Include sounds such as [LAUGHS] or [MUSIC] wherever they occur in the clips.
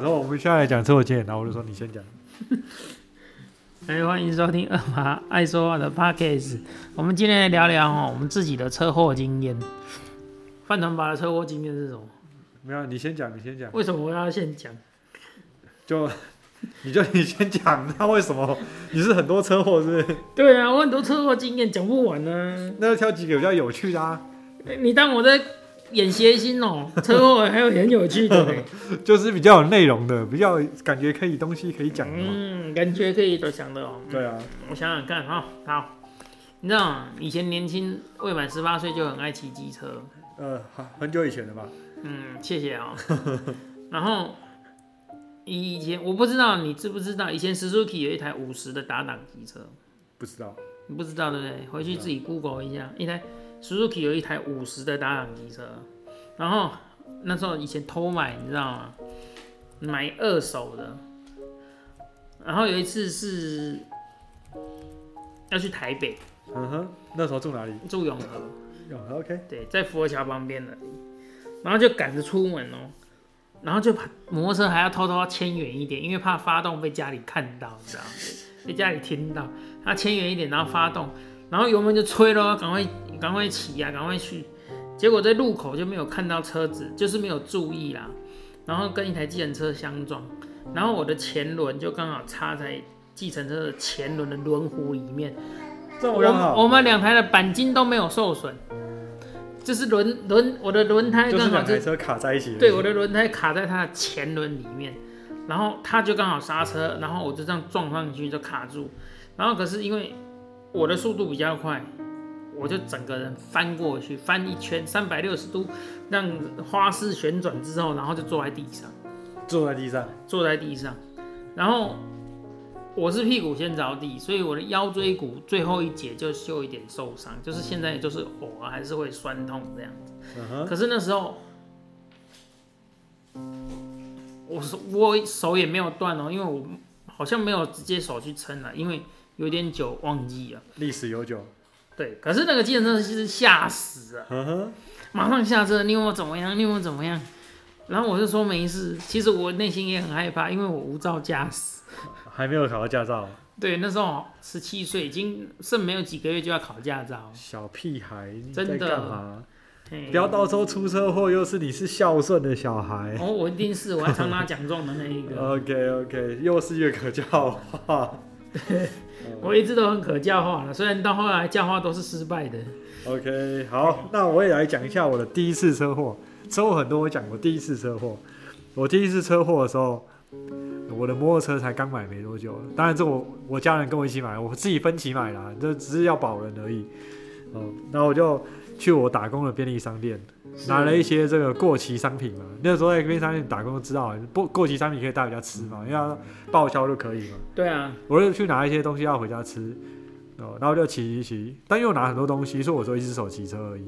讲说我们现在来讲车祸经验，然后我就说你先讲。[LAUGHS] 哎，欢迎收听二马爱说话的 Podcast。我们今天来聊聊哦，我们自己的车祸经验。范团拔的车祸经验是什么？没有，你先讲，你先讲。为什么我要先讲？就 [LAUGHS] 你就 [LAUGHS] 你先讲，那为什么你是很多车祸是不是？对啊，我很多车祸经验讲不完呢、那就挑几个比较有趣的啊，哎你当我在演谐星哦？[LAUGHS] 车祸还有很有趣的嘞。[LAUGHS] 就是比较有内容的，比较感觉可以东西可以讲的嘛。嗯，感觉可以都想的哦。对啊，我想想看哈、好，你知道以前年轻未满十八岁就很爱骑机车，呃，很很久以前了吧。嗯，谢谢啊、[LAUGHS] 然后以前我不知道你知不知道，以前 Suzuki 有一台五十的打档机车，不知道，你不知道对不对？回去自己 Google 一下，一台 Suzuki 有一台五十的打档机车，然后那时候以前偷买，你知道吗？买二手的，然后有一次是要去台北。嗯哼，那时候住哪里？住永和，永和 OK，对，在佛桥旁边的，然后就赶着出门哦，然后就把摩托车还要偷偷牵远一点，因为怕发动被家里看到，你知道吗？被家里听到，他牵远一点，然后发动，然后油门就吹咯，赶快赶快骑呀、赶快去。结果在路口就没有看到车子，就是没有注意啦，然后跟一台计程车相撞，然后我的前轮就刚好插在计程车的前轮的轮毂里面，我这么刚好，我们两台的钣金都没有受损，就是轮轮我的轮胎就是刚好就两台车卡在一起。对我的轮胎卡在它的前轮里面，然后它就刚好刹车，然后我就这样撞上去就卡住，然后可是因为我的速度比较快，我就整个人翻过去，翻一圈三百六十度，让花式旋转之后，然后就坐在地上，坐在地上。坐在地上，然后我是屁股先着地，所以我的腰椎骨最后一节就有一点受伤，就是现在就是偶尔还是会酸痛这样。嗯哼，可是那时候，我手我手也没有断哦，因为我好像没有直接手去撑了，因为有点久忘记了。历史悠久。对，可是那个计程车是吓死了，马上下车，你问我怎么样？你问我怎么样？然后我就说没事，其实我内心也很害怕，因为我无照驾驶。还没有考到驾照，对，那时候十七岁，已经剩没有几个月就要考驾照。小屁孩，你真的在干嘛？不要到时候出车祸，又是你是孝顺的小孩。哦，我一定是，我要常拿奖状的那一个。[LAUGHS] OK OK，又是一个可教化。[LAUGHS] [LAUGHS] 我一直都很可教化了，虽然到后来教化都是失败的。OK，好，那我也来讲一下我的第一次车祸。车祸很多，我讲过第一次车祸。我第一次车祸的时候，我的摩托车才刚买没多久，当然这我我家人跟我一起买，我自己分期买啦，这只是要保人而已。哦，然后我就去我打工的便利商店，拿了一些这个过期商品嘛。那时候在便利商店打工都知道，不过期商品可以带回家吃嘛，因为它报销就可以嘛。对啊，我就去拿一些东西要回家吃，哦，然后就骑骑骑，但又拿很多东西，所以我只有一只手骑车而已。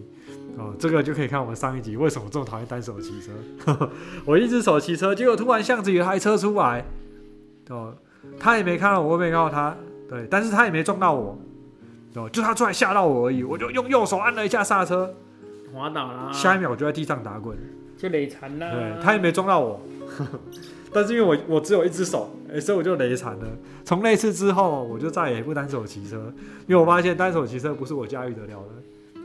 哦，这个就可以看我们上一集为什么这么讨厌单手骑车。[LAUGHS] 我一只手骑车，结果突然巷子有台车出来，哦，他也没看到我，我也没看到他，对，但是他也没撞到我，哦，就他突然吓到我而已，我就用右手按了一下刹车，滑倒了，下一秒我就在地上打滚。就累残了。对，他也没撞到我，[LAUGHS] 但是因为我我只有一只手，哎、所以我就累残了。从那次之后，我就再也不单手骑车，因为我发现单手骑车不是我驾驭得了的。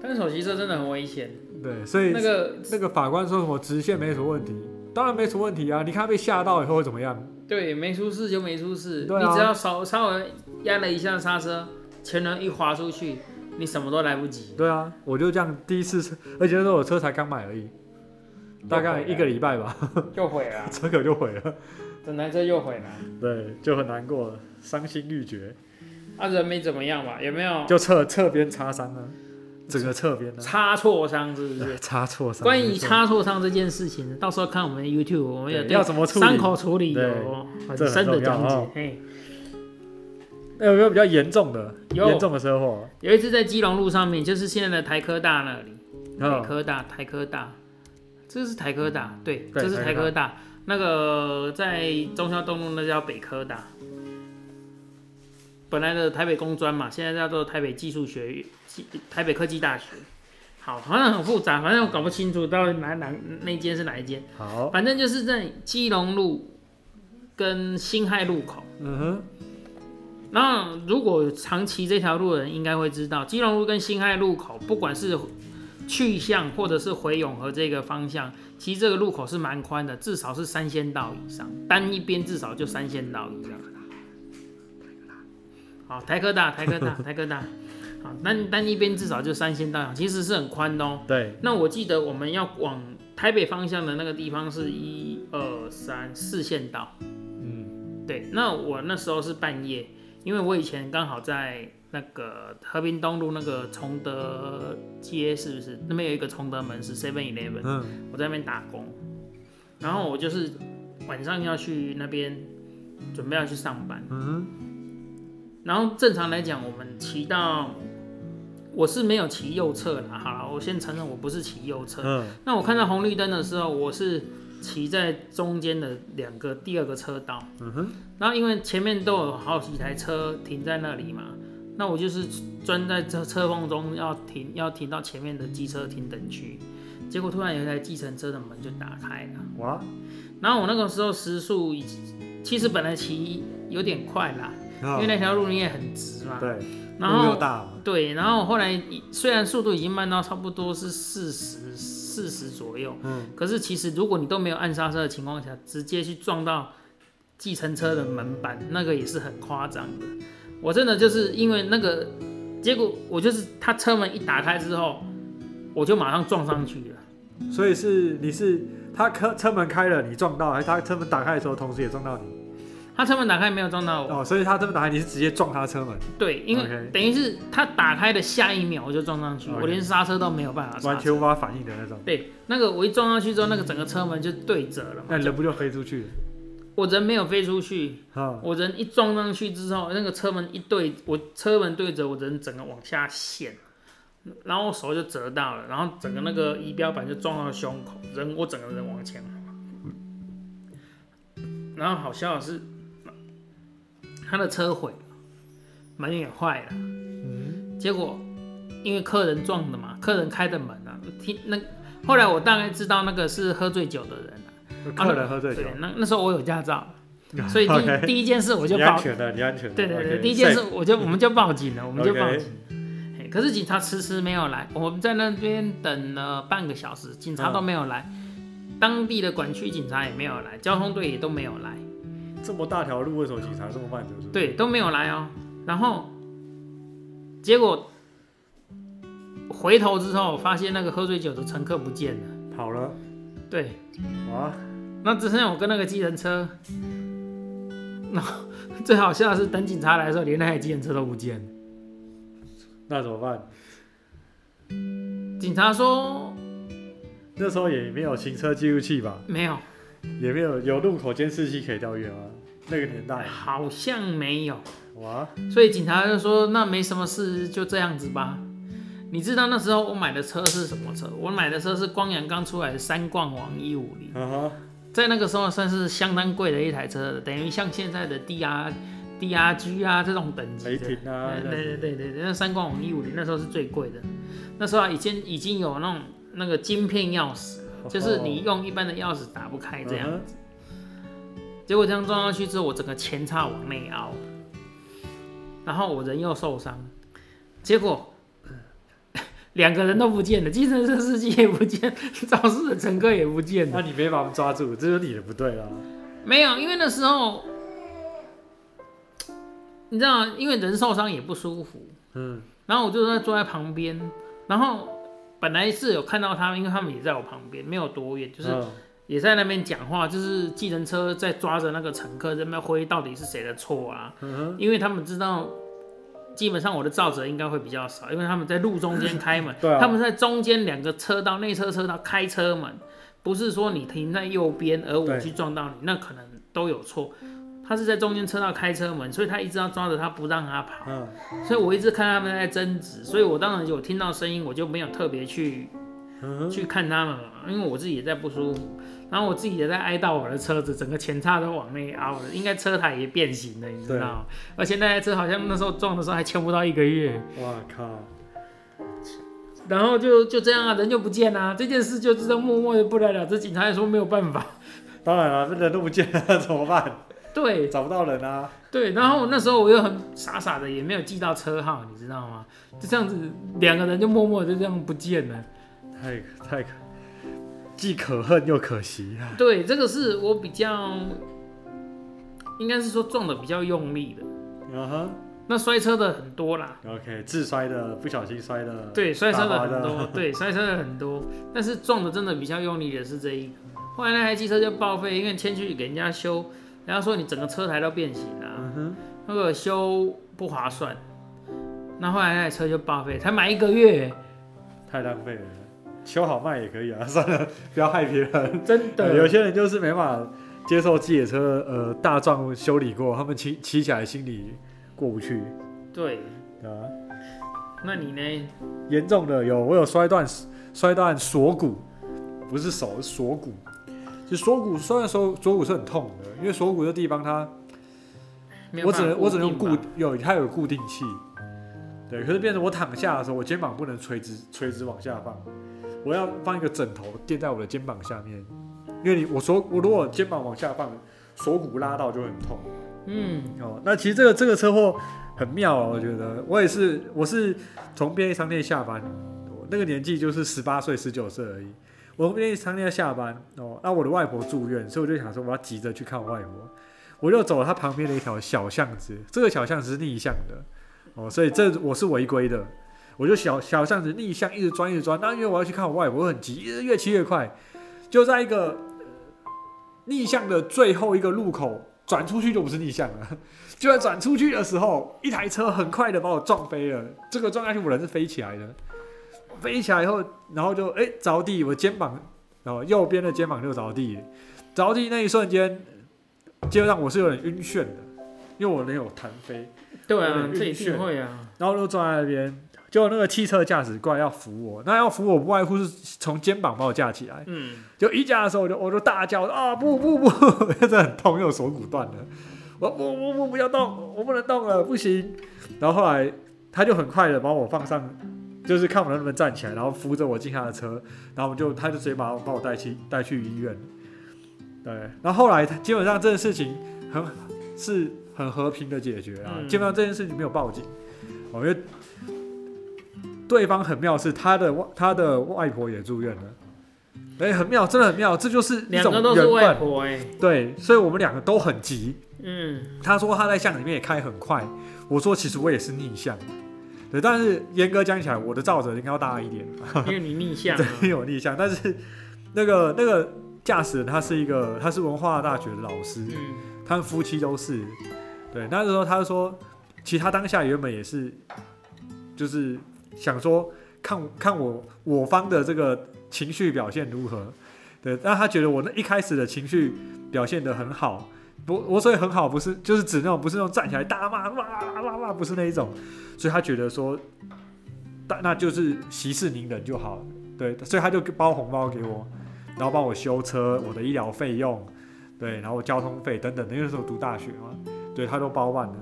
单手骑车真的很危险。对，所以那个那个法官说什么直线没什么问题，当然没什么问题啊。你看他被吓到以后会怎么样？对，没出事就没出事，啊你只要稍稍微压了一下刹车，前轮一滑出去，你什么都来不及。对啊，我就这样第一次车，而且那时候我车才刚买而已，大概一个礼拜吧，就毁了，[LAUGHS] 车壳就毁了。整台车又毁了。对，就很难过了，伤心欲绝，啊，人没怎么样吧？有没有就侧侧边擦伤了，整个侧边呢，擦挫伤？是不是？擦错伤。关于擦错伤这件事情，到时候看我们的 YouTube，我们有要怎么处理伤口处理对有很深的讲解那有没有比较严重的、有。严重的车祸？有一次在基隆路上面，就是现在的台科大那里，台嗯，科大，台科大，这是台科大，对，这是对台科大。那个在中孝东路那叫北科大，本来的台北工专嘛，现在叫做台北技术学院，技台北科技大学。好，好像很复杂，反正我搞不清楚到底哪哪那间是哪一间，好，反正就是在基隆路跟辛亥路口。嗯哼，那如果长期这条路的人应该会知道，基隆路跟新海路口，不管是去向或者是回永和这个方向，其实这个路口是蛮宽的，至少是三线道以上，单一边至少就三线道以上。好，台科大，台科大，[LAUGHS] 台科大，好，单单一边至少就三线道其实是很宽的哦。对，那我记得我们要往台北方向的那个地方是一二三四线道。嗯，对，那我那时候是半夜，因为我以前刚好在那个和平东路那个崇德街，是不是？那边有一个崇德门是 Seven Eleven，嗯，我在那边打工，然后我就是晚上要去那边准备要去上班，嗯，然后正常来讲，我们骑到我是没有骑右侧的，好了，我先承认我不是骑右侧，嗯，那我看到红绿灯的时候，我是骑在中间的两个第二个车道。嗯哼，然后因为前面都有好几台车停在那里嘛，那我就是钻在车车缝中要停，要停到前面的机车停等区。结果突然有一台计程车的门就打开了，哇，然后我那个时候时速已其实本来骑有点快啦，因因为那条路你也很直嘛。啊对，然后大，对，然后后来虽然速度已经慢到差不多是四十四十左右，嗯，可是其实如果你都没有按刹车的情况下，直接去撞到计程车的门板，那个也是很夸张的。我真的就是因为那个结果，我就是他车门一打开之后，我就马上撞上去了。所以是你是他车车门开了，你撞到，还是他车门打开的时候，同时也撞到你？他车门打开没有撞到我，哦，所以他车门打开，你是直接撞他车门，对，因为 OK 等于是他打开的下一秒我就撞上去，OK 我连刹车都没有办法刹车。完全无法反应的那种，对，那个我一撞上去之后，那个整个车门就对折了嘛。那人不就飞出去了？我人没有飞出去，啊，我人一撞上去之后，那个车门一对，我车门对着我人整个往下陷，然后我手就折到了，然后整个那个仪表板就撞到胸口，人我整个人往前滑。然后好笑的是，他的车毁了，门也坏了。嗯，结果因为客人撞的嘛，客人开的门啊，听那后来我大概知道那个是喝醉酒的人啊。客人喝醉酒。对，，那那时候我有驾照，[LAUGHS] 所以第第一件事我就你报安全的，你安全的，对对对第一件事我就我们就报警了，[LAUGHS] 我们就报警。嘿可是警察迟迟没有来，我们在那边等了半个小时，警察都没有来，当地的管区警察也没有来，交通队也都没有来，这么大条路，为什么警察这么慢？就是对，都没有来哦。然后结果回头之后，发现那个喝醉酒的乘客不见了。跑了，对，哇，那只剩下我跟那个计程车。然 [LAUGHS] 后最好笑的是，等警察来的时候，连那台计程车都不见了。那怎么办？警察说那时候也没有行车记录器吧，没有，也没有有路口监视器可以调阅吗？那个年代，好像没有。哇，所以警察就说：“那没什么事，就这样子吧。”你知道那时候我买的车是什么车？我买的车是光阳刚出来的三冠王一五零，在那个时候算是相当贵的一台车了，等于像现在的 D R D R G 啊这种等级雷的。霆啊，对对对对对，那三冠王一五零那时候是最贵的，那时候啊已经已经有那种那个晶片钥匙了，就是你用一般的钥匙打不开这样。子结果这样撞上去之后，我整个前叉往内凹，然后我人又受伤，结果 [LAUGHS] 两个人都不见了，计程车司机也不见，[LAUGHS] 肇事的乘客也不见了。那你没把他们抓住，这是你的不对啦。没有，因为那时候你知道，因为人受伤也不舒服，嗯，然后我就在坐在旁边，然后本来是有看到他们，因为他们也在我旁边，没有多远，就是嗯也在那边讲话，就是计程车在抓着那个乘客在那边挥，到底是谁的错啊？嗯，因为他们知道，基本上我的照责应该会比较少，因为他们在路中间开门，[LAUGHS] 啊他们在中间两个车道内侧车道开车门，不是说你停在右边而我去撞到你，那可能都有错。他是在中间车道开车门，所以他一直要抓着他不让他跑，嗯，所以我一直看他们在争执，所以我当然有听到声音，我就没有特别去嗯，去看他们嘛，因为我自己也在不舒服，然后我自己也在哀悼我的车子，整个前叉都往内凹了，应该车台也变形了，你知道吗？而且那台车好像那时候撞的时候还签不到一个月，哇靠，然后就就这样啊，人就不见啦、这件事就这样默默的不了了之，警察也说没有办法。当然了，人都不见了，怎么办？对找不到人啊。对，然后那时候我又很傻傻的，也没有记到车号，你知道吗？就这样子，两个人就默默的就这样不见了。太太可，既可恨又可惜啊。对，这个是我比较，应该是说撞的比较用力的。嗯哼那摔车的很多啦，，OK，自摔的，不小心摔的，对，摔车的很多，[LAUGHS] 对，摔车的很多，但是撞的真的比较用力的是这一个。后来那台机车就报废，因为牵去给人家修，人家说你整个车台都变形了、那个修不划算。那后来那台车就报废，才买一个月，太浪费了。修好卖也可以啊，算了，不要害别人。真的。有些人就是没办法接受自己的车，呃，大撞修理过，他们骑骑起来心里过不去，对，啊？那你呢？严重的有，我有摔断摔断锁骨，不是手，是锁骨。就锁骨虽然锁锁骨是很痛的，因为锁骨这地方它，我只能我只能用固有它有固定器，对。可是变成我躺下的时候，我肩膀不能垂直垂直往下放，我要放一个枕头垫在我的肩膀下面，因为你我锁我如果肩膀往下放，锁骨拉到就很痛。嗯，哦，那其实这个这个车祸很妙啊，我觉得我也是，我是从便利商店下班，我那个年纪就是十八岁、十九岁而已。我从便利商店下班？哦，那我的外婆住院，所以我就想说我要急着去看我外婆，我就走了她旁边的一条小巷子，这个小巷子是逆向的。哦，所以这我是违规的，我就小小巷子逆向一直钻一直钻，那因为我要去看我外婆，我很急，越骑越快，就在一个逆向的最后一个路口转出去就不是逆向了。[LAUGHS] 就在转出去的时候，一台车很快的把我撞飞了。这个撞下去，我人是飞起来的，飞起来以后，然后就哎、着地，我肩膀，然后右边的肩膀就着地，着地那一瞬间，基本上我是有点晕眩的，因为我没有弹飞，对啊这一定会啊。然后就坐在那边，结果那个汽车驾驶过来要扶我，那要扶我不外乎是从肩膀把我架起来，嗯，就一架的时候，我就我就大叫啊不不不，真的 [LAUGHS] 很痛，因为我手骨断了。我不不不不要动，我不能动了，不行。然后后来他就很快的把我放上，就是看我能不能站起来，然后扶着我进他的车，然后我们就他就直接把我把我带去带去医院。对，然后后来基本上这件事情很是很和平的解决啊，嗯基本上这件事情没有报警，哦，因为对方很妙是他的外他的外婆也住院了。哎、很妙，真的很妙，这就是一两种缘分。对，所以我们两个都很急。嗯，他说他在巷里面也开很快，我说其实我也是逆向。对，但是严格讲起来，我的罩着应该要大一点，因为你逆向、[LAUGHS] 啊，对，有逆向。但是那个那个驾驶人他是一个，他是文化大学的老师，嗯，他们夫妻都是。对，那时候他就说，其实他当下原本也是，就是想说看看我我方的这个情绪表现如何。对，但他觉得我那一开始的情绪表现得很好，不，我所以很好不是就是指那种不是那种站起来大骂哇哇哇哇，不是那一种，所以他觉得说，那那就是息事宁人就好。对，所以他就包红包给我，然后帮我修车，我的医疗费用，对，然后交通费等等的，因为那时候读大学嘛，对他都包办了。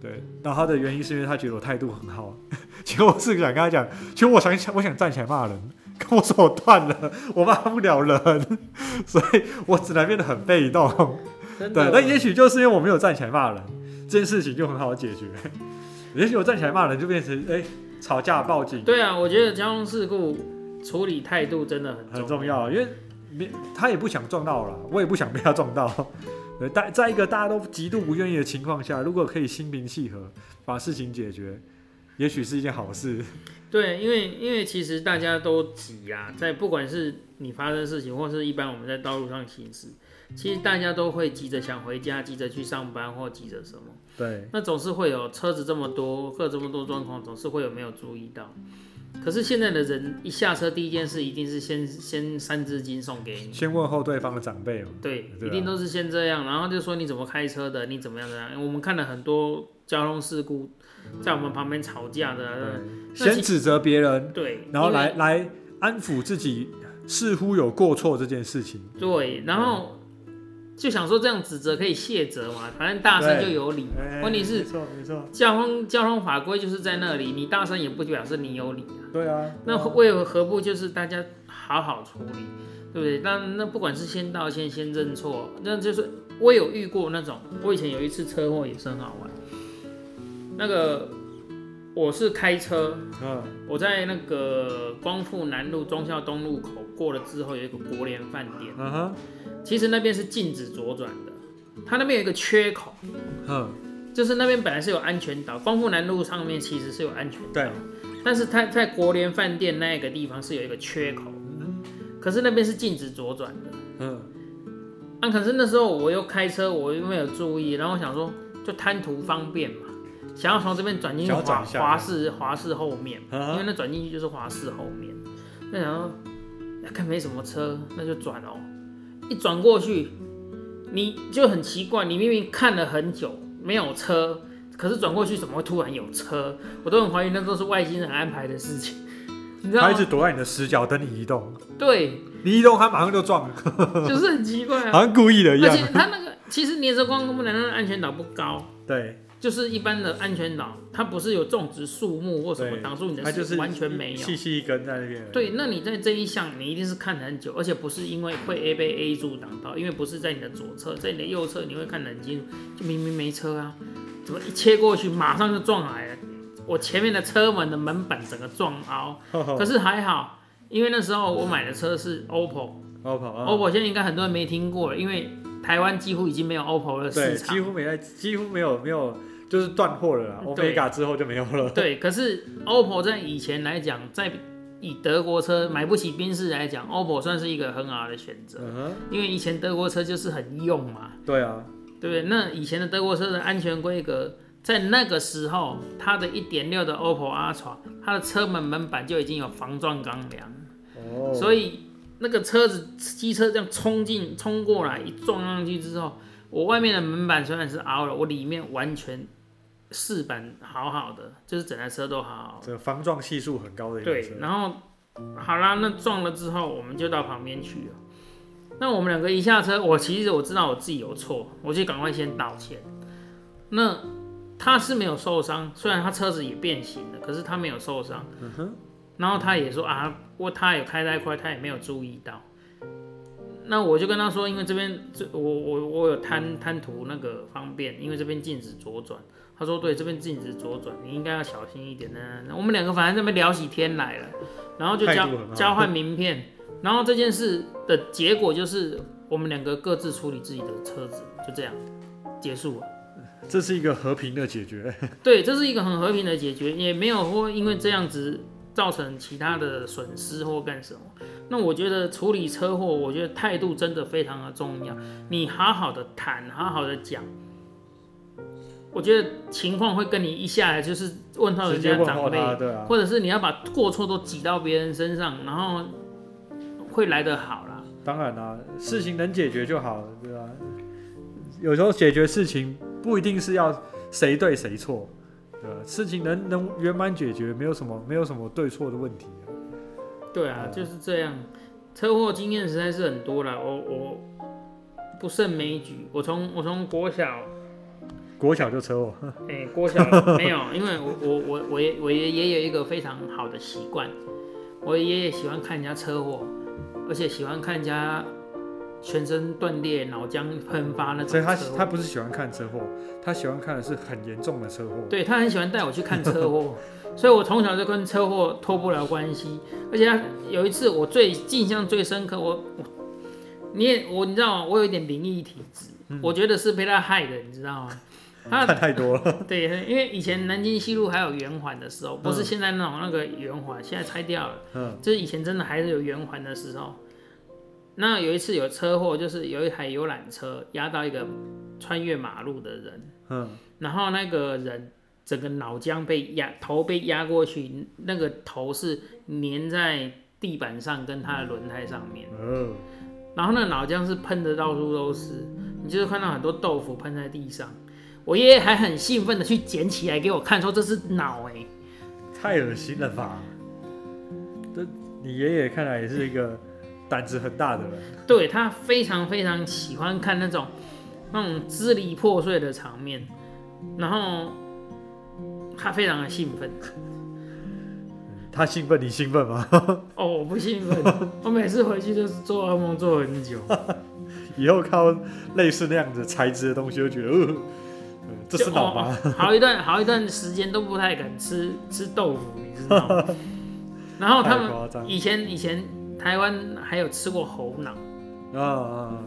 对，然后他的原因是因为他觉得我态度很好，[LAUGHS] 其实我是想跟他讲，其实我想想，我想站起来骂人，[LAUGHS] 跟我说我断了，我骂不了人，[LAUGHS] 所以我只能变得很被动。对，那也许就是因为我没有站起来骂人，这件事情就很好解决。[LAUGHS] 也许我站起来骂人，就变成哎、吵架报警，对啊，我觉得交通事故处理态度真的很很重重要，因为没他也不想撞到了，我也不想被他撞到。对，在在一个大家都极度不愿意的情况下，如果可以心平气和把事情解决，也许是一件好事。对，因为因为其实大家都急啊，在不管是你发生事情，或是一般我们在道路上行驶，其实大家都会急着想回家，急着去上班，或急着什么。对，那总是会有车子这么多，会有这么多状况，总是会有没有注意到。可是现在的人一下车，第一件事一定是先先三字经送给你，先问候对方的长辈嘛。对，对啊一定都是先这样，然后就说你怎么开车的，你怎么样的、我们看了很多交通事故，在我们旁边吵架的，先指责别人，对，然后来来安抚自己似乎有过错这件事情。对，然后就想说这样指责可以卸责嘛，反正大声就有理。哎问题是没错没错，交通交通法规就是在那里，你大声也不表示你有理啊。对啊，那为何不就是大家好好处理，对不对？那那不管是先道歉、先认错，那就是我有遇过那种，我以前有一次车祸也是很好玩。那个我是开车，嗯我在那个光复南路忠孝东路口过了之后，有一个国联饭店，嗯哼，其实那边是禁止左转的，它那边有一个缺口，嗯，就是那边本来是有安全岛，光复南路上面其实是有安全岛。对，但是它在国联饭店那个地方是有一个缺口，可是那边是禁止左转的。嗯。啊，可是那时候我又开车，我又没有注意，然后我想说就贪图方便嘛，想要从这边转进去华华视华视后面，啊因为那转进去就是华视后面。那想说哎看没什么车，那就转哦。一转过去，你就很奇怪，你明明看了很久没有车，可是转过去怎么会突然有车？我都很怀疑那都是外星人安排的事情，你知道他一直？躲在你的死角等你移动，对，你移动他马上就撞了，就是很奇怪啊。[LAUGHS] 好像故意的一样而且。他那个其实连着光公布南那个安全岛不高，对，就是一般的安全岛，它不是有种植树木或什么对挡住你的，它就是完全没有。细细一根在那边。，对，那你在这一项，你一定是看很久，而且不是因为会 A 被 A 阻挡到，因为不是在你的左侧，在你的右侧，你会看得很清楚，就明明没车啊，怎么一切过去马上就撞来了？我前面的车门的门板整个撞凹，可是还好，因为那时候我买的车是 OPPO，OPPO，OPPO，现在应该很多人没听过了，因为台湾几乎已经没有 OPPO 的，市场几。乎没在，几乎没有没有，就是断货了啦。对 Omega 之后就没有了。对，可是 OPPO 在以前来讲，在以德国车买不起宾士来讲，OPPO 算是一个很好的选择，嗯，因为以前德国车就是很用嘛，对啊，对不对？那以前的德国车的安全规格，在那个时候，它的一点六的 OPPO Ultra，它的车门门板就已经有防撞钢梁，哦，所以那个车子机车这样冲进冲过来，一撞上去之后，我外面的门板虽然是凹了，我里面完全饰板好好的，就是整台车都好好的。这个防撞系数很高的对，车。然后好啦，那撞了之后，我们就到旁边去了。那我们两个一下车，我其实我知道我自己有错，我就赶快先道歉。那他是没有受伤，虽然他车子也变形了，可是他没有受伤。嗯哼，然后他也说啊，我他也开太快，他也没有注意到。那我就跟他说，因为这边这我我我有贪贪图那个方便，因为这边禁止左转。他说对，这边禁止左转，你应该要小心一点呢。我们两个反正这边聊起天来了，然后就交交换名片，然后这件事的结果就是我们两个各自处理自己的车子，就这样结束了。这是一个和平的解决。[LAUGHS] 对，这是一个很和平的解决，也没有说因为这样子造成其他的损失或干什么。那我觉得处理车祸，我觉得态度真的非常的重要。你好好的谈，好好的讲，我觉得情况会跟你一下来就是问到直人家长辈，对啊，或者是你要把过错都挤到别人身上，然后会来得好啦。当然啦、事情能解决就好了，对吧、有时候解决事情不一定是要谁对谁错，对吧？事情能能圆满解决，没有什么没有什么对错的问题、对啊，就是这样。车祸经验实在是很多了，我我不胜枚举。我从我从国小，国小就车祸，哎、国小没有，[LAUGHS] 因为我我我我也我也也有一个非常好的习惯，我爷爷喜欢看人家车祸，而且喜欢看人家全身断裂、脑浆喷发那种所以他他不是喜欢看车祸，他喜欢看的是很严重的车祸。对他很喜欢带我去看车祸，[LAUGHS] 所以我从小就跟车祸脱不了关系。而且他有一次我最印象最深刻，我我你也我你知道吗？我有一点灵异体质，我觉得是被他害的，你知道吗？他看太多了，[LAUGHS] 对，因为以前南京西路还有圆环的时候，不是嗯现在那种那个圆环，现在拆掉了。嗯，就是以前真的还是有圆环的时候。那有一次有车祸，就是有一台游览车压到一个穿越马路的人，嗯，然后那个人整个脑浆被压，头被压过去，那个头是粘在地板上跟他的轮胎上面，嗯，然后那个脑浆是喷的到处都是，你就是看到很多豆腐喷在地上。我爷爷还很兴奋的去捡起来给我看，说这是脑哎、太恶心了吧！这你爷爷看来也是一个胆子很大的人。对他非常非常喜欢看那种那种支离破碎的场面，然后他非常的兴奋。[LAUGHS] 他兴奋，你兴奋吗？哦，我不兴奋，[LAUGHS] 我每次回去就是做噩梦做很久。[LAUGHS] 以后看到类似那样子材质的东西，就觉得，呃，呃这是就脑吗？哦好一段好一段时间都不太敢吃吃豆腐，你知道吗？[LAUGHS] 然后他们以前以前台湾还有吃过猴脑，啊啊！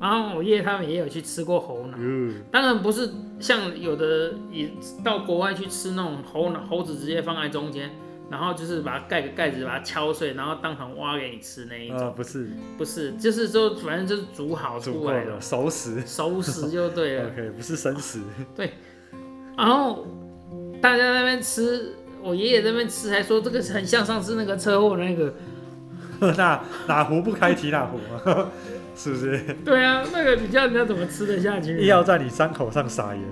然后我爷爷他们也有去吃过猴脑。嗯，当然不是像有的也到国外去吃那种猴脑，猴子直接放在中间，然后就是把它盖个盖子，把它敲碎，然后当场挖给你吃那一种。啊，不是不是，就是说反正就是煮好出来的的，熟食。熟食就对了。OK，不是生食。[LAUGHS] 对然后大家在那边吃，我爷爷在那边吃，还说这个很像上次那个车祸那个。[LAUGHS] 那哪壶不开提哪壶嘛，[LAUGHS] 是不是？对啊，那个你叫人家怎么吃得下去？硬要在你伤口上撒盐。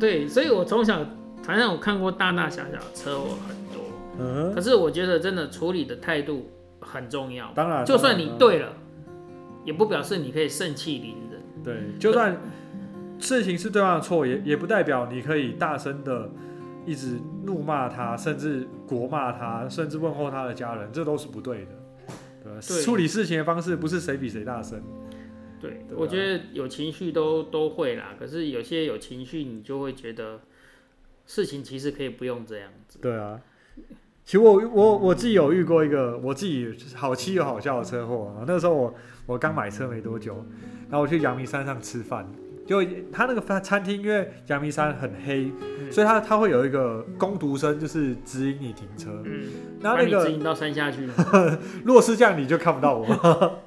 对，所以我从小反正我看过大大小小的车祸嗯，可是我觉得真的处理的态度很重要。当然，就算，你对了，也不表示你可以盛气凌人。对，就算事情是对方的错，也也不代表你可以大声的一直怒骂他，甚至国骂他，甚至问候他的家人，这都是不对的。对，对处理事情的方式不是谁比谁大声。对，对啊我觉得有情绪都都会啦，可是有些有情绪，你就会觉得事情其实可以不用这样子。对啊，其实我我我自己有遇过一个我自己好气又好笑的车祸啊。那时候我我刚买车没多久，然后我去阳明山上吃饭，就他那个饭餐厅，因为阳明山很黑，嗯所以他他会有一个工读生，就是指引你停车。嗯，然后那个指引到山下去了。[LAUGHS] 如果是这样，你就看不到我。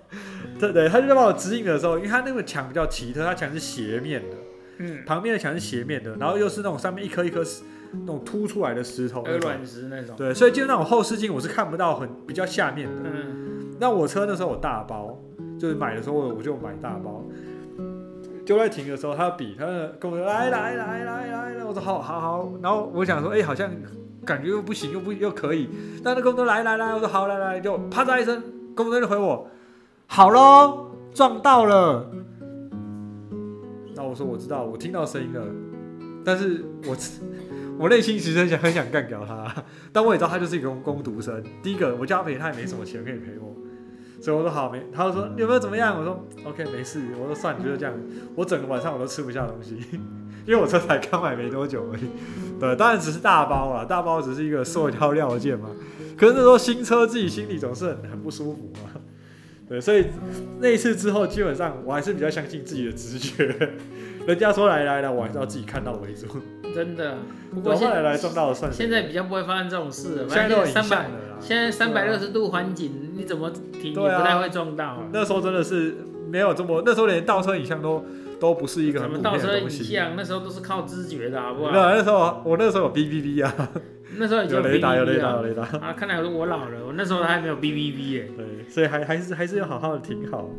对 [LAUGHS] 对，他就在帮我指引的时候，因为他那个墙比较奇特，他墙是斜面的，嗯，旁边的墙是斜面的，然后又是那种上面一颗一颗石那种凸出来的石头还有那种。软石那种。对，所以就那种后视镜我是看不到很比较下面的。嗯，那我车那时候我大包，就是买的时候我我就买大包，就在停的时候，他比他跟我说来来来来来来，我说好好好，然后我想说，哎、好像感觉又不行，又不又可以，但那工作来来来，我说好来来，就啪嚓一声，工作人员回我，好喽，撞到了。那我说我知道，我听到声音了，但是我我内心其实很想很想干掉他，但我也知道他就是一个工读生。第一个我叫他赔他也没什么钱可以赔我，所以我说好没，他就说有没有怎么样？我说 OK 没事，我说算你就这样，我整个晚上我都吃不下东西，因为我车才刚买没多久而已。对，当然只是大包啊，大包只是一个塑胶料件嘛。可是那时候新车自己心里总是很很不舒服嘛。对，所以那一次之后，基本上我还是比较相信自己的直觉。人家说来来来，我还是要自己看到为主。真的。不我过现后来来撞到了算是现在比较不会发生这种事了。现在都三百，像了啦。现在三百六十度环景，你怎么停也不太会撞到啊。那时候真的是没有这么，那时候连倒车影像都都不是一个什很普遍么倒车影的东西。像，那时候都是靠知觉的，好不好？那那时候我那时候有 B B B 啊，[LAUGHS] 那时候已经有雷达有雷达有雷达，啊，看来我老了，我那时候还没有 B B B 耶。对，所以还还是还是要好好的停好。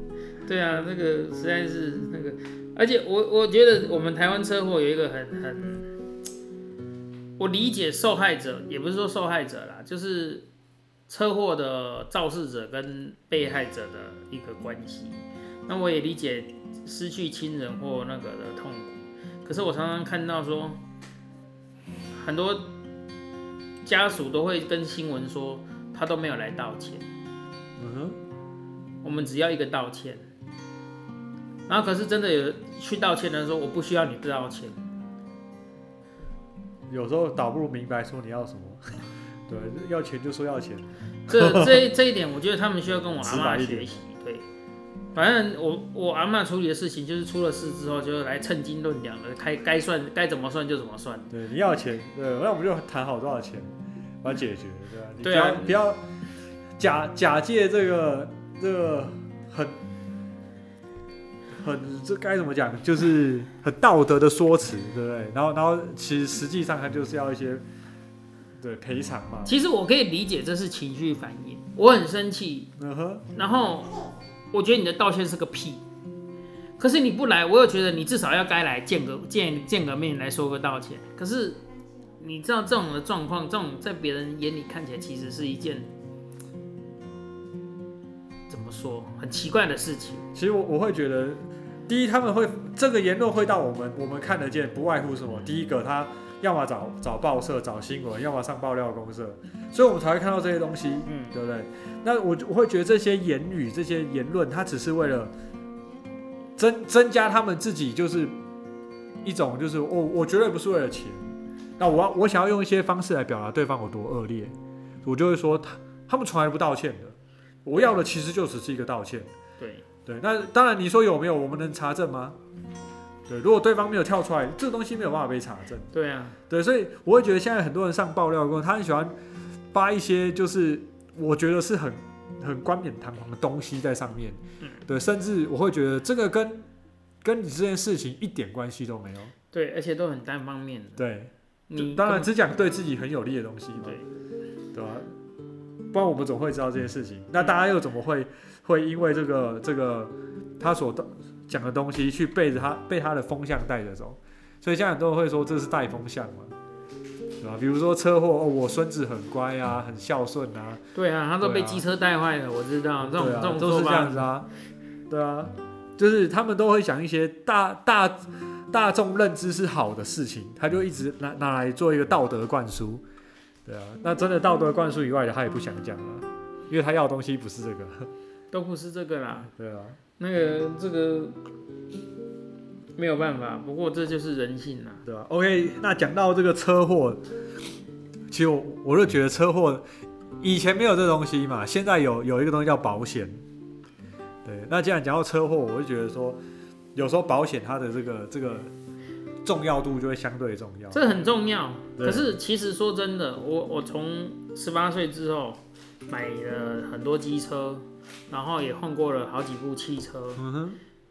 对啊，那个实在是那个，而且我我觉得我们台湾车祸有一个很很，我理解受害者，也不是说受害者啦，就是车祸的肇事者跟被害者的一个关系。那我也理解失去亲人或那个的痛苦，可是我常常看到说，很多家属都会跟新闻说，他都没有来道歉。嗯哼我们只要一个道歉。然后可是真的有去道歉的人说我不需要你道歉，哼，有时候倒不如明白说你要什么。[LAUGHS] 对，要钱就说要钱。这这这一点我觉得他们需要跟我阿妈学习。对，反正我我阿妈处理的事情就是出了事之后就来称斤论两的，该该算该怎么算就怎么算。对，你要钱，对，那我们就谈好多少钱，把它解决，对吧？你不对啊要不要假假借这个这个很很这该怎么讲，就是很道德的说辞，对不对？然后然后其实实际上他就是要一些对赔偿嘛。其实我可以理解这是情绪反应，我很生气，嗯哼，然后我觉得你的道歉是个屁，可是你不来，我又觉得你至少要该来见个见见个面来说个道歉。可是你知道这种的状况，这种在别人眼里看起来其实是一件怎么说？很奇怪的事情。其实我我会觉得，第一他们会这个言论会到我们我们看得见，不外乎什么？第一个他要么找找报社找新闻，要么上爆料公社，所以我们才会看到这些东西，嗯，对不对？那我我会觉得这些言语这些言论，它只是为了增增加他们自己就是一种就是我我绝对不是为了钱，那我要我想要用一些方式来表达对方有多恶劣，我就会说他他们从来不道歉的，我要的其实就只是一个道歉。对，对，那当然你说有没有，我们能查证吗？对，如果对方没有跳出来，这个东西没有办法被查证。对啊，对，所以我会觉得现在很多人上爆料过，他很喜欢发一些就是我觉得是很很冠冕堂皇的东西在上面。嗯对，甚至我会觉得这个跟跟你这件事情一点关系都没有。对，而且都很单方面的。对，你当然只讲对自己很有利的东西嘛，对对吧、不然我们怎么会知道这件事情。那大家又怎么会会因为这个这个他所讲的东西去背着他被他的风向带着走？所以现在很多人会说这是带风向嘛，对吧？比如说车祸，哦，我孙子很乖啊，很孝顺啊，对啊，他都被机车带坏了，我知道这种啊这种都是这样子啊，对啊，就是他们都会讲一些大大大众认知是好的事情，他就一直拿拿来做一个道德灌输，对啊，那真的道德灌输以外的他也不想讲了，因为他要的东西不是这个，都不是这个啦。对啊，那个这个没有办法，不过这就是人性啦。对吧？OK，那讲到这个车祸，其实我我就觉得车祸以前没有这东西嘛，现在有有一个东西叫保险。对，那既然讲到车祸，我就觉得说，有时候保险它的这个这个重要度就会相对重要。这很重要。可是其实说真的，我我从十八岁之后买了很多机车，然后也换过了好几部汽车，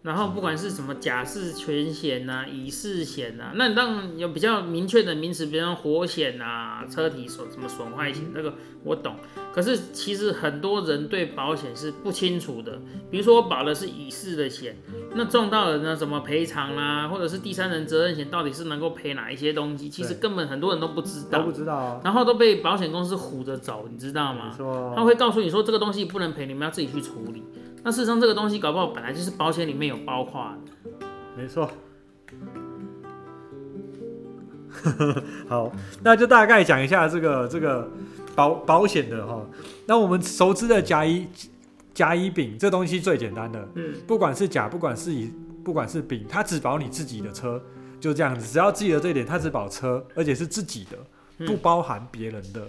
然后不管是什么甲式全险呐、乙式险呐，那当然有比较明确的名词，比方火险呐、车体损什么损坏险，这个我懂。可是其实很多人对保险是不清楚的，比如说我保的是乙式的险，那撞到了呢怎么赔偿啦，或者是第三人责任险到底是能够赔哪一些东西，其实根本很多人都不知道都不，知道啊，然后都被保险公司唬着走，你知道没吗？错他会告诉你说这个东西不能赔，你们要自己去处理。那事实上这个东西搞不好本来就是保险里面有包括的。没错。[LAUGHS] 好，那就大概讲一下这个这个保保险的哈。那我们熟知的甲乙甲乙丙这东西最简单的，嗯，不管是甲，不管是乙，不管是丙，它只保你自己的车，就这样子。只要记得这一点，它只保车，而且是自己的，嗯不包含别人的。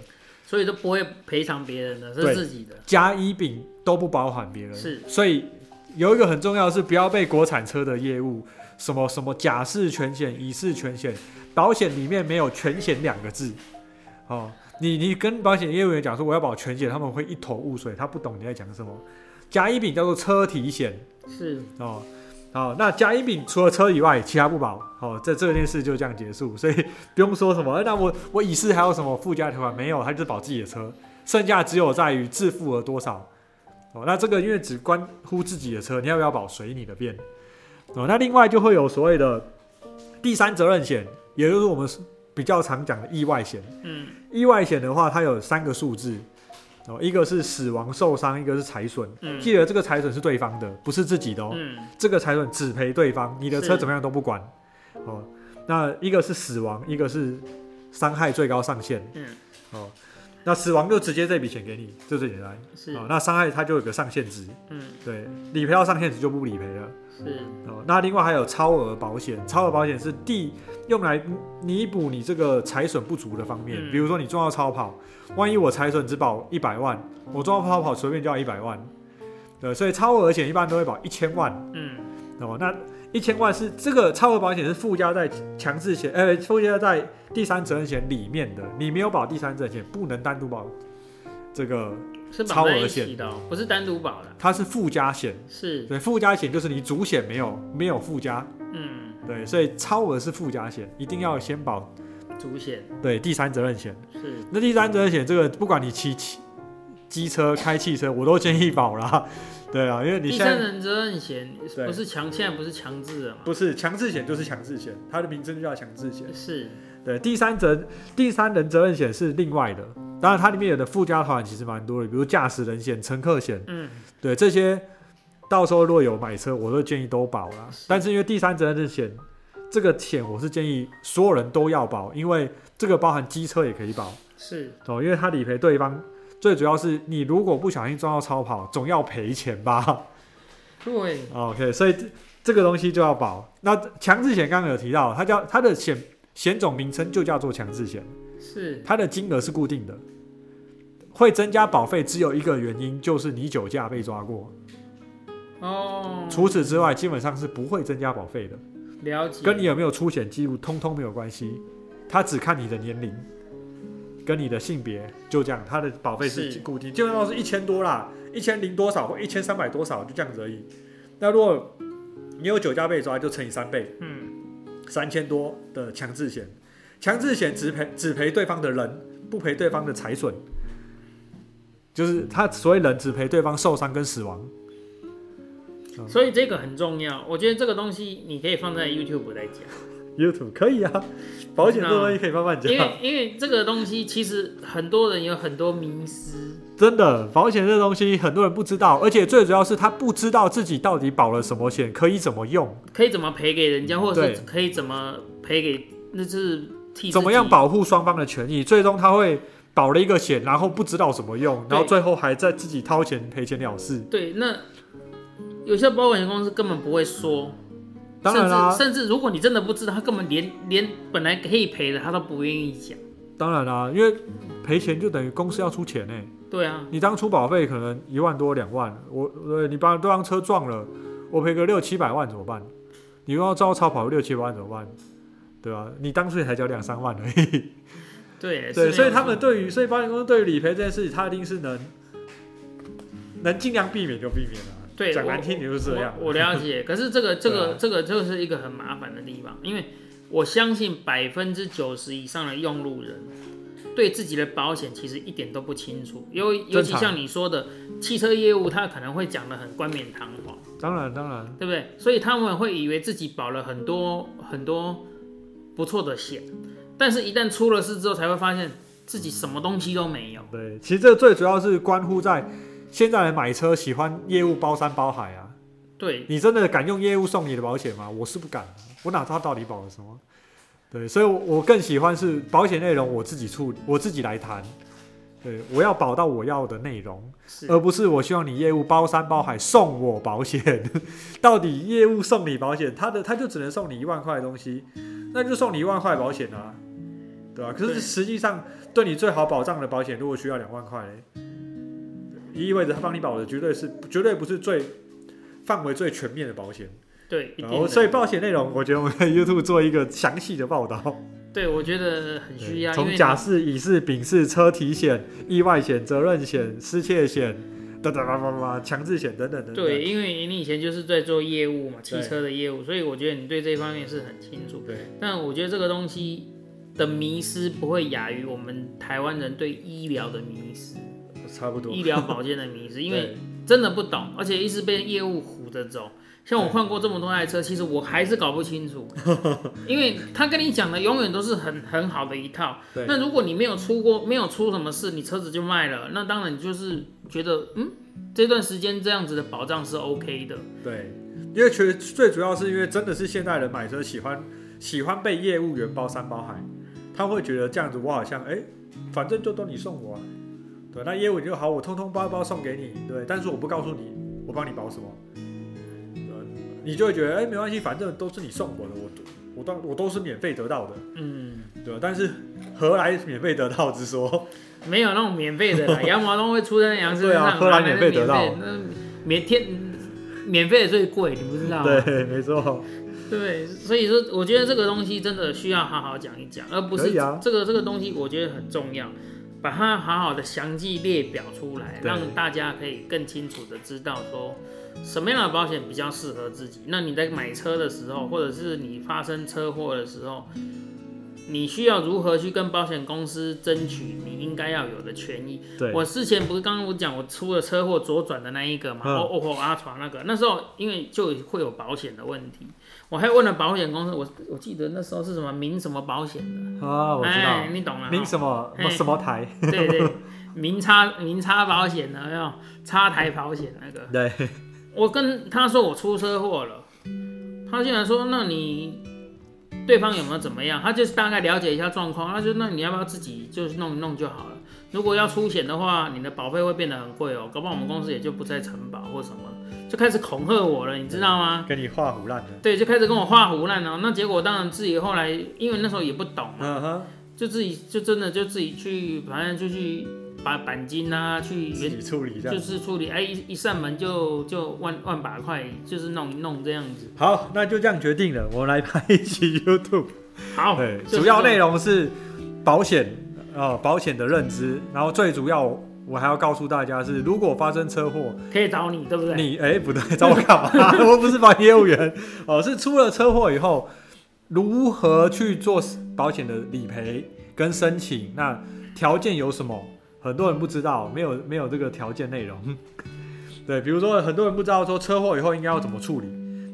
所以都不会赔偿别人的，是自己的。甲乙丙都不包含别人，是，所以有一个很重要的是，不要被国产车的业务什么什么甲式全险、乙式全险，保险里面没有全险两个字。哦，你你跟保险业务员讲说我要保全险，他们会一头雾水，他不懂你在讲什么。甲乙丙叫做车体险是，哦。好，那甲乙丙除了车以外，其他不保。好、这这件事就这样结束，所以 [LAUGHS] 不用说什么。哎那我我乙式还有什么附加条款没有？他就是保自己的车，剩下只有在于自付额多少。哦，那这个因为只关乎自己的车，你要不要保随你的便。哦，那另外就会有所谓的第三责任险，也就是我们比较常讲的意外险。嗯，意外险的话，它有三个数字。哦，一个是死亡受伤，一个是财损。嗯记得这个财损是对方的，不是自己的哦。嗯，这个财损只赔对方，你的车怎么样都不管。哦，那一个是死亡，一个是伤害最高上限。嗯，哦，那死亡就直接这笔钱给你，就最简单。是，哦，那伤害它就有个上限值，嗯，对，理赔到上限值就不理赔了。是，哦，那另外还有超额保险，超额保险是第用来弥补你这个财损不足的方面，嗯比如说你撞到超跑，万一我财损只保一百万，我撞到超跑随便就要一百万，对，所以超额险一般都会保一千万。嗯，哦，那一千万是这个超额保险是附加在强制险，呃，附加在第三责任险里面的。你没有保第三责任险，不能单独保这个，超额险起的哦，不是单独保的。它是附加险。是，对，附加险就是你主险没有没有附加，嗯，对，所以超额是附加险，一定要先保主险对第三责任险。是，那第三责任险这个，不管你骑骑机车、开汽车，我都建议保啦。对啊，因为你第现在三人责任险对不是强，现在不是强制的嘛？不是强制险就是强制险，它的名称就叫强制险。是，对，第三责第三人责任险是另外的，当然它里面有的附加条款其实蛮多的，比如驾驶人险、乘客险，嗯，对对这些，到时候如果有买车，我都建议都保啦。但是因为第三责任险这个险，我是建议所有人都要保，因为这个包含机车也可以保是哦，因为它理赔对方最主要是你如果不小心撞到超跑，总要赔钱吧。对，OK，所以这这个东西就要保。那强制险刚刚有提到，它叫它的险险种名称就叫做强制险，是它的金额是固定的，会增加保费只有一个原因，就是你酒驾被抓过。哦，除此之外，基本上是不会增加保费的，了解，跟你有没有出险记录通通没有关系，它只看你的年龄。跟你的性别就这样，它的保费是是固定，基本上是一千多啦，一千零多少或一千三百多少，就这样子而已。那如果你有酒驾被抓，就乘以三倍，嗯，三千多的强制险，强制险只赔只赔对方的人，不赔对方的财损，就是他所谓人只赔对方受伤跟死亡。所以这个很重要。我觉得这个东西你可以放在 YouTube 来讲，YouTube 可以啊，保险这个东西可以慢慢讲因。为因为这个东西其实很多人有很多迷思，真的，保险这东西很多人不知道，而且最主要是他不知道自己到底保了什么险，可以怎么用，可以怎么赔给人家，或者是可以怎么赔给，那是替怎么样保护双方的权益。最终他会保了一个险，然后不知道怎么用，然后最后还在自己掏钱赔钱了事。对，那有些保险公司根本不会说，当然啦、甚至甚至如果你真的不知道，他根本连连本来可以赔的他都不愿意讲。当然啦、因为赔钱就等于公司要出钱呢、对啊，你当初保费可能一万多两万，我呃你把对方车撞了，我赔个六七百万怎么办？你又要照超跑六七百万怎么办？对吧、你当初也才交两三万而已。对对，所以他们对于所以保险公司对于理赔这件事情，他一定是能能尽量避免就避免了。对我讲难听点就是这样。我我了解，可是这个这 [LAUGHS] 对个、啊这个就是一个很麻烦的地方，因为我相信百分之九十以上的用路人对自己的保险其实一点都不清楚，尤尤其像你说的汽车业务，他可能会讲的很冠冕堂皇，当然当然，对不对？所以他们会以为自己保了很多很多不错的险，但是一旦出了事之后，才会发现自己什么东西都没有。对，其实这最主要是关乎在现在人买车喜欢业务包山包海啊。对，你真的敢用业务送你的保险吗？我是不敢，我哪知道到底保了什么？对，所以我，我更喜欢是保险内容我自己处理，我自己来谈。对，我要保到我要的内容，而不是我希望你业务包山包海送我保险。[LAUGHS] 到底业务送你保险，他的他就只能送你一万块的东西，那就送你一万块保险啊，对吧、可是实际上对你最好保障的保险，如果需要两万块嘞，意味着他帮你保的绝对是绝对不是最范围最全面的保险。对，然后所以保险内容，我觉得我们在 YouTube 做一个详细的报道。对我觉得很需要，从甲式、乙式、丙式、车体险、意外险、责任险、失窃险，哒哒哒哒哒，强制险等等等等。对，因为你以前就是在做业务嘛，汽对车的业务，所以我觉得你对这方面是很清楚。对但我觉得这个东西的迷失不会亚于我们台湾人对医疗的迷失、差不多。医疗保健的迷失，因为真的不懂，而且一直被业务唬着走。像我换过这么多台车，其实我还是搞不清楚，[LAUGHS] 因为他跟你讲的永远都是很很好的一套。对那如果你没有出过，没有出什么事，你车子就卖了，那当然你就是觉得，嗯，这段时间这样子的保障是 OK 的。对，因为其实最主要是因为真的是现代人买车喜欢喜欢被业务员包山包海，他会觉得这样子我好像哎、反正就都你送我、啊，对，那业务员就好，我通通包一包送给你，对，但是我不告诉你我帮你保什么，呃，你就会觉得哎、没关系，反正都是你送我的，我我当我都是免费得到的，嗯，对？但是何来免费得到之说？没有那种免费的啦，[LAUGHS] 羊毛都会出在羊身对啊上，荷兰哪来免费得到免费那免天免费的最贵，你不知道？对，没错，对，所以说我觉得这个东西真的需要好好讲一讲，而不是、这个这个东西，我觉得很重要，把它好好的详细列表出来，让大家可以更清楚的知道说什么样的保险比较适合自己。那你在买车的时候，或者是你发生车祸的时候，你需要如何去跟保险公司争取你应该要有的权益？对，我之前不是刚刚我讲我出了车祸左转的那一个嘛，嗯。哦哦阿床那个，那时候因为就会有保险的问题，我还问了保险公司，我我记得那时候是什么民什么保险的，啊，我知道。哎，，你懂了哈，名什么哎。什么台，对对，明差明差保险的，有没有？插台保险那个，对，我跟他说我出车祸了，他竟然说那你对方有没有怎么样？他就是大概了解一下状况，他就那你要不要自己就是弄一弄就好了？如果要出险的话，你的保费会变得很贵哦，搞不好我们公司也就不再承保或什么，就开始恐吓我了，你知道吗？跟你画胡烂的。对，就开始跟我画胡烂了。那结果当然自己后来，因为那时候也不懂嘛，就自己就真的就自己去，反正就去把钣金啊，去原自己处理这就。是处理，哎，一一扇门就就万万把块，就是弄一弄这样子。好，那就这样决定了，我们来拍一期 YouTube。好，对，就是主要内容是保险，呃，保险的认知，然后最主要我还要告诉大家是，如果发生车祸，可以找你，对不对？你哎、不对，找我干嘛？[LAUGHS] 我不是保险业务员哦，是出了车祸以后，如何去做保险的理赔跟申请？那条件有什么？很多人不知道，没有没有这个条件内容。[LAUGHS] 对，比如说很多人不知道说车祸以后应该要怎么处理。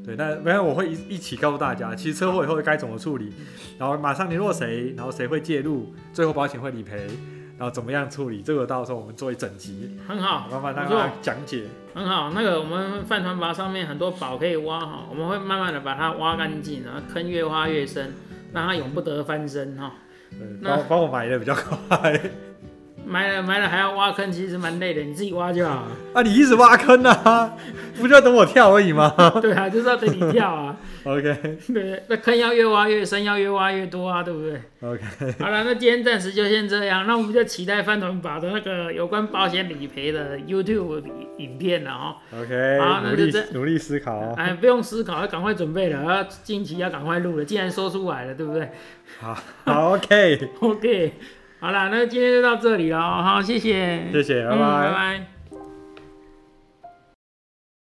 对，那没有我会一一起告诉大家，其实车祸以后该怎么处理，然后马上联络谁，然后谁会介入，最后保险会理赔，然后怎么样处理，这个到时候我们做一整集，很好，慢慢让不错大家讲解。很好。那个我们饭团拔上面很多宝可以挖哈，我们会慢慢的把它挖干净，然后坑越挖越深，让它永不得翻身哈。对，帮帮我买的比较快。埋了埋了还要挖坑，其实蛮累的，你自己挖就好了。啊，你一直挖坑啊，不就要等我跳而已吗 [LAUGHS] 对啊，就是要等你跳啊。[LAUGHS] OK 对，那坑要越挖越深，要越挖越多啊，对不对？OK，好了，那今天暂时就先这样，那我们就期待饭团把的那个有关保险理赔的 YouTube 影片了哦。OK，努力好那就这努力思考哦。哎，不用思考，要赶快准备了，要近期要赶快录了。既然说出来了，对不对好，好 OK，？OK，[LAUGHS] 好啦，那今天就到这里了哦，好，谢谢，谢谢，拜嗯拜拜。拜。